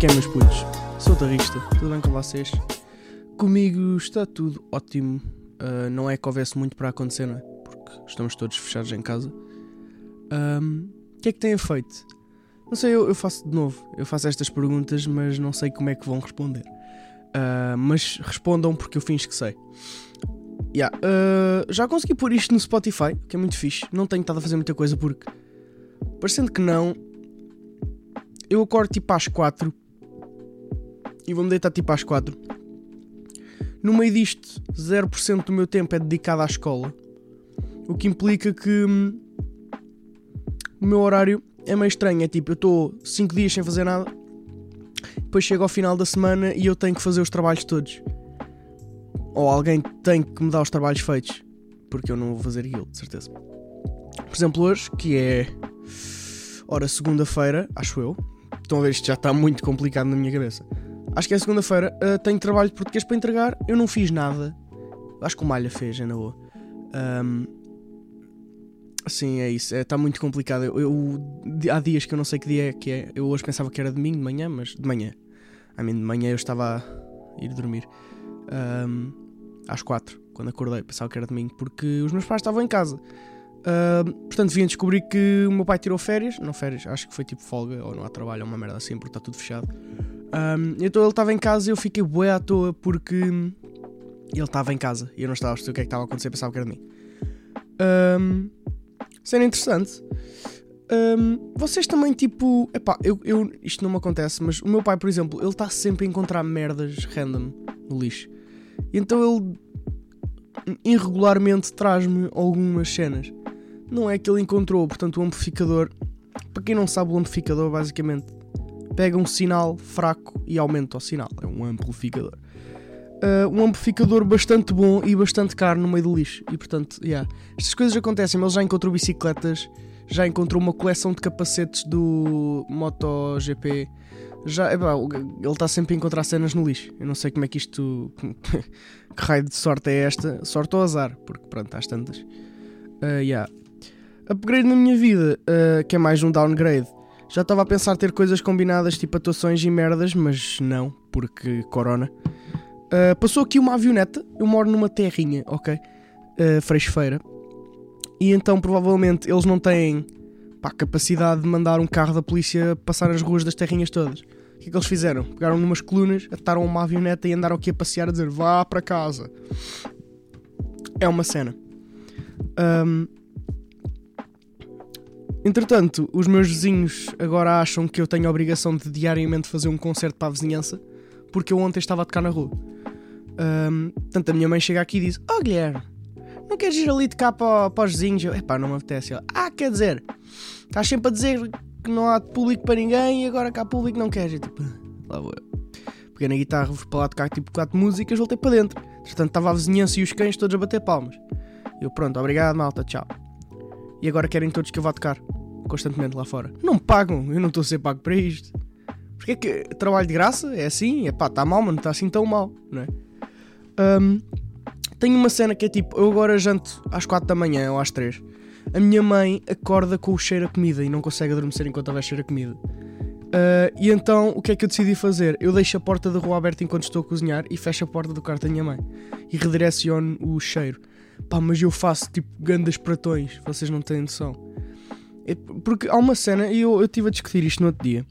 que é, meus putos? Sou Tarrista, tudo bem com vocês? Comigo está tudo ótimo. Uh, não é que houvesse muito para acontecer, não é? Porque estamos todos fechados em casa. Um, o que é que têm feito? Não sei, eu, eu, faço de novo. Eu faço estas perguntas, mas não sei como é que vão responder. Uh, mas respondam porque eu finjo que sei. Yeah, uh, já consegui pôr isto no Spotify, que é muito fixe. Não tenho estado a fazer muita coisa porque, parecendo que não, eu acordo tipo às 4 e vou-me deitar tipo às 4. No meio disto, 0% do meu tempo é dedicado à escola, o que implica que hum, o meu horário é meio estranho. É tipo, eu estou 5 dias sem fazer nada, depois chego ao final da semana e eu tenho que fazer os trabalhos todos. Ou alguém tem que me dar os trabalhos feitos, porque eu não vou fazer aquilo, de certeza. Por exemplo, hoje, que é. Ora, segunda-feira, acho eu, Estão a ver, isto já está muito complicado na minha cabeça. Acho que é segunda-feira, uh, tenho trabalho de português para entregar, eu não fiz nada. Acho que o Malha fez, é na boa. Um, sim, é isso, está é, tá muito complicado. Eu, eu, há dias que eu não sei que dia é que é. Eu hoje pensava que era domingo de manhã, mas de manhã. I mean, de manhã eu estava a ir dormir. Um, às quatro, quando acordei, pensava que era domingo, porque os meus pais estavam em casa. Uh, portanto, vim a descobrir que o meu pai tirou férias, não férias, acho que foi tipo folga ou não há trabalho, ou uma merda assim, porque está tudo fechado. Então ele estava em casa e eu fiquei bué à toa porque ele estava em casa e eu não estava a perceber o que é que estava a acontecer, pensava que era de mim. Um, cena interessante. Um, vocês também, tipo, epá, eu, eu, isto não me acontece, mas o meu pai, por exemplo, ele está sempre a encontrar merdas random no lixo. E então ele irregularmente traz-me algumas cenas não é que ele encontrou, portanto, o amplificador. Para quem não sabe, o amplificador basicamente pega um sinal fraco e aumenta o sinal. É um amplificador. Uh, um amplificador bastante bom e bastante caro no meio do lixo. E portanto, yeah. estas coisas acontecem. Ele já encontrou bicicletas, já encontrou uma coleção de capacetes do MotoGP. Já, epá, ele está sempre a encontrar cenas no lixo. Eu não sei como é que isto. que raio de sorte é esta? Sorte ou azar? Porque pronto, às tantas. Uh, yeah. Upgrade na minha vida, uh, que é mais um downgrade. Já estava a pensar ter coisas combinadas, tipo atuações e merdas, mas não, porque corona. Uh, passou aqui uma avioneta, eu moro numa terrinha, ok? Uh. E então provavelmente eles não têm pá, capacidade de mandar um carro da polícia passar as ruas das terrinhas todas. O que é que eles fizeram? Pegaram numas colunas, ataram uma avioneta e andaram aqui a passear a dizer vá para casa. É uma cena. Um, Entretanto, os meus vizinhos agora acham que eu tenho a obrigação de diariamente fazer um concerto para a vizinhança porque eu ontem estava a tocar na rua. Um, portanto, a minha mãe chega aqui e diz: Oh Guilherme, não queres ir ali tocar para, para os vizinhos? Eu, epá, não me apetece. Ela, ah, quer dizer, estás sempre a dizer que não há público para ninguém e agora cá público não queres. E tipo, lá vou eu. Peguei na guitarra, fui para lá tocar tipo quatro músicas, voltei para dentro. Portanto, estava a vizinhança e os cães todos a bater palmas. Eu, pronto, obrigado, malta, tchau e agora querem todos que eu vá tocar constantemente lá fora. Não me pagam, eu não estou a ser pago para isto. Porque é que trabalho de graça é assim? É pá, está mal, mas não está assim tão mal, não é? Um, tenho uma cena que é tipo: eu agora janto às 4 da manhã ou às 3. A minha mãe acorda com o cheiro a comida e não consegue adormecer enquanto houver cheiro a comida. Uh, e então o que é que eu decidi fazer? Eu deixo a porta da rua aberta enquanto estou a cozinhar e fecho a porta do quarto da minha mãe e redireciono o cheiro. Pá, mas eu faço tipo grandes pratões, vocês não têm noção. É, porque há uma cena, e eu estive a discutir isto no outro dia.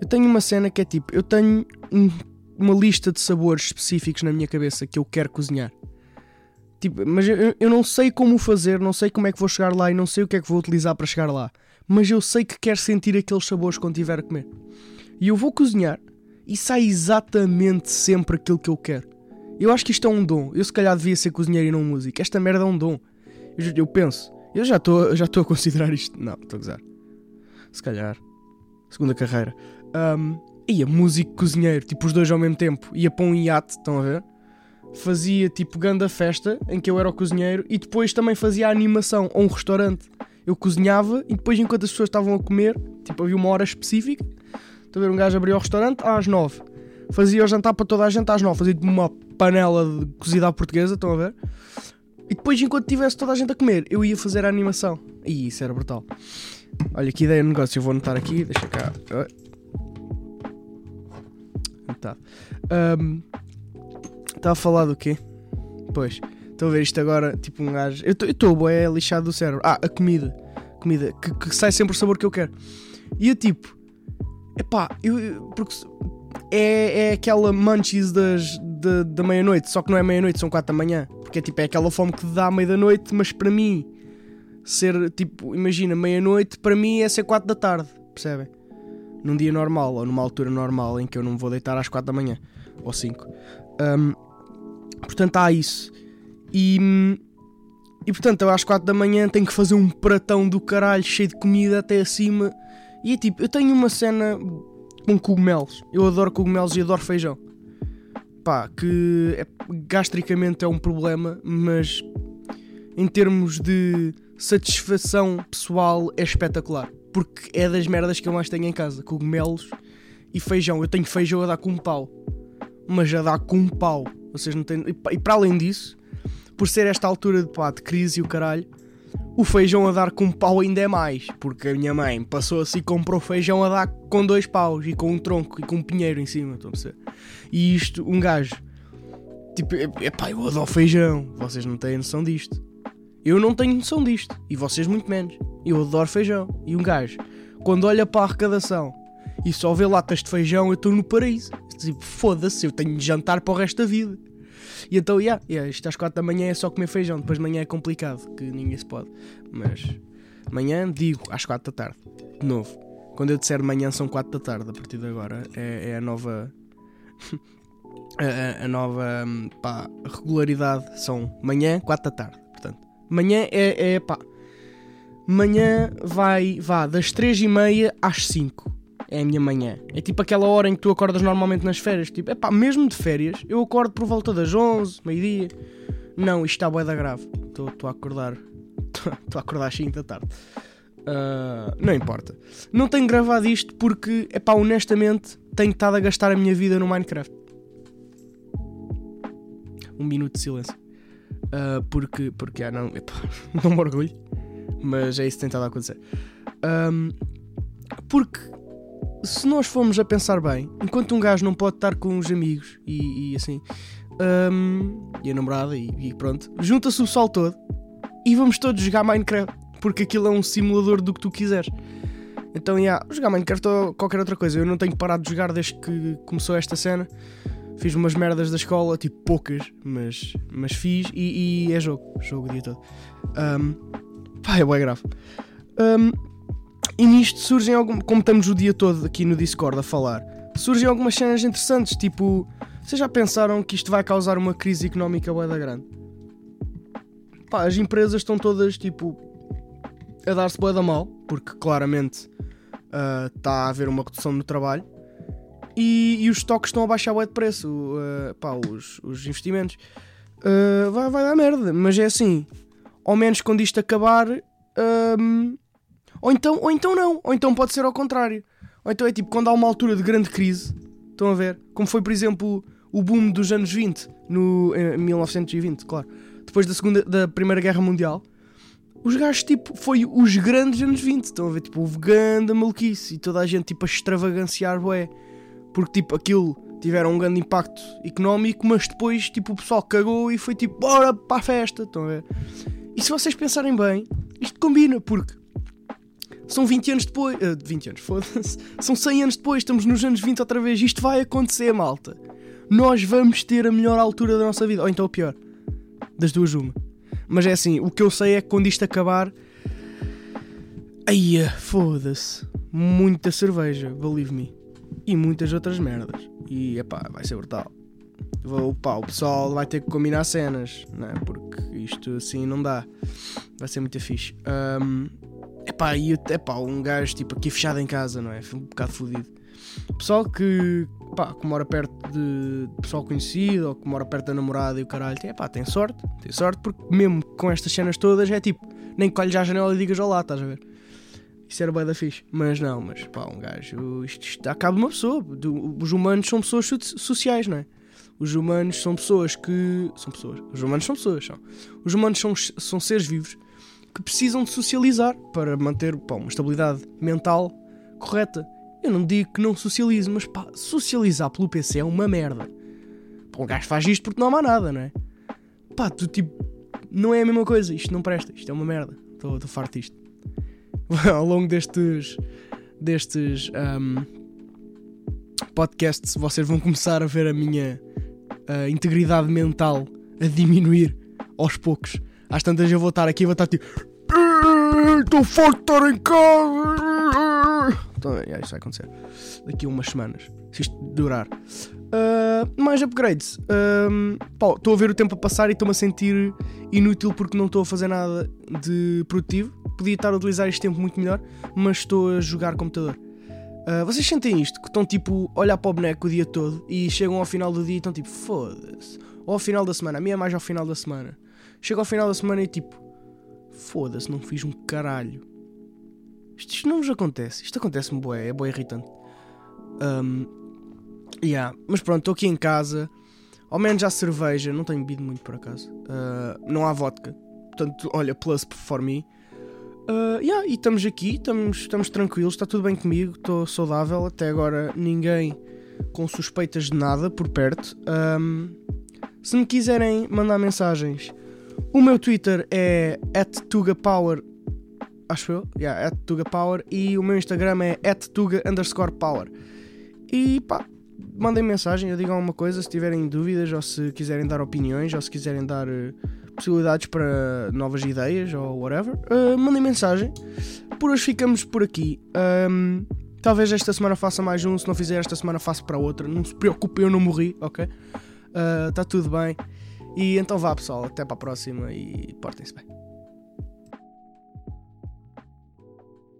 Eu tenho uma cena que é tipo, eu tenho um, uma lista de sabores específicos na minha cabeça que eu quero cozinhar. Tipo, mas eu, eu não sei como fazer, não sei como é que vou chegar lá e não sei o que é que vou utilizar para chegar lá. Mas eu sei que quero sentir aqueles sabores quando estiver a comer. E eu vou cozinhar e sai exatamente sempre aquilo que eu quero. Eu acho que isto é um dom. Eu se calhar devia ser cozinheiro e não músico. Esta merda é um dom. Eu, eu penso. Eu já estou já a considerar isto. Não, estou a gozar. Se calhar. Segunda carreira. Um, ia músico cozinheiro, tipo os dois ao mesmo tempo. Ia para um iate, estão a ver? Fazia tipo ganda festa em que eu era o cozinheiro e depois também fazia a animação a um restaurante. Eu cozinhava e depois, enquanto as pessoas estavam a comer, tipo havia uma hora específica. Estou a ver um gajo abrir o restaurante às nove. Fazia o jantar para toda a gente às nove. Fazia tipo uma panela de cozida à portuguesa, estão a ver? E depois, enquanto tivesse toda a gente a comer, eu ia fazer a animação. E isso era brutal. Olha, que ideia de negócio. Eu vou anotar aqui, deixa cá. coitado. Ahm, Estava a falar do quê? Pois, estou a ver isto agora, tipo um gajo. Eu estou é lixado do cérebro. Ah, a comida. Comida, que, que sai sempre o sabor que eu quero. E eu tipo, epá, eu- porque é, é aquela munchies das, da, da meia-noite, só que não é meia-noite, são quatro da manhã. Porque é tipo, é aquela fome que dá à meia da noite, mas para mim, ser tipo, imagina, meia-noite, para mim é ser quatro da tarde, percebem? Num dia normal, ou numa altura normal em que eu não vou deitar às quatro da manhã, ou cinco. Ahm, portanto, há isso. E, e portanto, eu às quatro da manhã tenho que fazer um pratão do caralho cheio de comida até acima. E tipo, eu tenho uma cena com cogumelos. Eu adoro cogumelos e adoro feijão. Pá, que é- gastricamente é um problema, mas em termos de satisfação pessoal é espetacular. Porque é das merdas que eu mais tenho em casa: cogumelos e feijão. Eu tenho feijão a dar com um pau, mas a dar com um pau. Vocês não têm. E pa- para além disso, por ser esta altura de, pá, de crise e o caralho, o feijão a dar com um pau ainda é mais. Porque a minha mãe passou assim e comprou feijão a dar com dois paus e com um tronco e com um pinheiro em cima. A perceber? E isto, um gajo, tipo, é pá, eu adoro feijão. Vocês não têm noção disto. Eu não tenho noção disto. E vocês muito menos. Eu adoro feijão. E um gajo, quando olha para a arrecadação e só vê latas de feijão, eu estou no paraíso. Tipo, foda-se, eu tenho de jantar para o resto da vida. E então, yeah, yeah, isto às 4 da manhã é só comer feijão. Depois de manhã é complicado, que ninguém se pode. Mas manhã, digo, às 4 da tarde. De novo. Quando eu disser manhã são 4 da tarde, a partir de agora é, é a nova. a, a- a nova hum, pá, regularidade são manhã, 4 da tarde. Portanto, manhã é, é pá. Manhã vai, vá, das 3 e meia às 5. É a minha manhã. É tipo aquela hora em que tu acordas normalmente nas férias. Tipo, é pá, mesmo de férias, eu acordo por volta das 11, meio-dia. Não, isto está bué da grave. Estou a acordar. Estou a acordar às 5 da tarde. Ah, não importa. Não tenho gravado isto porque, é pá, honestamente, tenho estado a gastar a minha vida no Minecraft. Um minuto de silêncio. Ah, porque, porque, ah, não, epá, não me orgulho. Mas é isso que tem estado a acontecer. Ahm, porque se nós formos a pensar bem, enquanto um gajo não pode estar com os amigos e, e assim, ahm, e a namorada e, e pronto, junta-se o pessoal todo e vamos todos jogar Minecraft, porque aquilo é um simulador do que tu quiseres. Então, yeah, jogar Minecraft ou qualquer outra coisa. Eu não tenho parado de jogar desde que começou esta cena. Fiz umas merdas da escola, tipo poucas, mas, mas fiz e, e é jogo. Jogo o dia todo. Ahm, pá, é bem grave. Ahm, e nisto surgem algum, como estamos o dia todo aqui no Discord a falar, surgem algumas cenas interessantes, tipo, vocês já pensaram que isto vai causar uma crise económica bué da grande? Pá, as empresas estão todas, tipo, a dar-se bué da mal, porque claramente está a haver uma redução no trabalho, e, e os estoques estão a baixar bué de preço, uh, pá, os, os investimentos. Uh, vai, vai dar merda, mas é assim, ao menos quando isto acabar... ou então, ou então não, ou então pode ser ao contrário. Ou então é tipo quando há uma altura de grande crise, estão a ver? Como foi, por exemplo, o boom dos anos 20, no, em 1920, claro. Depois da, segunda, da Primeira Guerra Mundial, os gajos, tipo, foi os grandes anos 20, estão a ver? Tipo, houve grande maluquice e toda a gente, tipo, a extravaganciar, ué. Porque, tipo, aquilo tiveram um grande impacto económico, mas depois, tipo, o pessoal cagou e foi tipo, bora para a festa, estão a ver? E se vocês pensarem bem, isto combina, porque são 20 anos depois. ah, 20 anos, foda-se. São 100 anos depois, estamos nos anos 20 outra vez. Isto vai acontecer, malta. Nós vamos ter a melhor altura da nossa vida. Ou então pior. Das duas, uma. Mas é assim, o que eu sei é que quando isto acabar. Aí, foda-se. Muita cerveja, believe me. E muitas outras merdas. E, epá, vai ser brutal. Vou, pá, o pessoal vai ter que combinar cenas, não é? Porque isto assim não dá. Vai ser muito fixe. Ahm, Epá, e epá, um gajo tipo aqui fechado em casa, não é? Foi um bocado fodido. Pessoal que, pá, que mora perto de pessoal conhecido ou que mora perto da namorada e o caralho, tem, epá, tem sorte, tem sorte porque mesmo com estas cenas todas é tipo, nem colhes à janela e digas olá, estás a ver? Isso era bem da fixe. Mas não, mas pá, um gajo, isto, isto acaba uma pessoa. Os humanos são pessoas so- sociais, não é? Os humanos são pessoas que. São pessoas. Os humanos são pessoas, são. Os humanos são, são seres vivos que precisam de socializar para manter pá, uma estabilidade mental correta. Eu não digo que não socializo, mas pá, socializar pelo PC é uma merda. Pá, um gajo faz isto porque não há mais nada, não é? Pá, tu tipo, não é a mesma coisa, isto não presta, isto é uma merda. Estou farto disto. Ao longo destes, destes um, podcasts, vocês vão começar a ver a minha integridade mental a diminuir aos poucos. Às tantas eu vou estar aqui e vou estar tipo. Estou forte de estar em casa. Então, é, isso vai acontecer daqui a umas semanas. Se isto durar. Uh, mais upgrades. Estou uh, a ver o tempo a passar e estou-me a sentir inútil porque não estou a fazer nada de produtivo. Podia estar a utilizar este tempo muito melhor, mas estou a jogar computador. Uh, vocês sentem isto? Que estão tipo a olhar para o boneco o dia todo e chegam ao final do dia e estão tipo foda-se. Ou ao final da semana, a minha é mais ao final da semana. Chego ao final da semana e tipo foda-se, não fiz um caralho. Isto, isto não vos acontece. Isto acontece-me bué, é bué irritante. Um, yeah. Mas pronto, estou aqui em casa. Ao menos já cerveja, não tenho bebido muito por acaso. Uh, não há vodka. Portanto, olha, plus for me. Uh, yeah, e estamos aqui, estamos, estamos tranquilos, está tudo bem comigo, estou saudável. Até agora ninguém com suspeitas de nada por perto. Um, se me quiserem mandar mensagens, o meu Twitter é @tugapower, acho eu, yeah, @tugapower e o meu Instagram é @tuga underscore power. E pá, mandem mensagem, eu digo alguma coisa se tiverem dúvidas ou se quiserem dar opiniões ou se quiserem dar uh, possibilidades para novas ideias ou whatever, uh, mandem mensagem. Por hoje ficamos por aqui. Um, talvez esta semana faça mais um, se não fizer esta semana faço para outra. Não se preocupe, eu não morri, ok? Está uh, tudo bem. E então vá pessoal, até para a próxima e portem-se bem.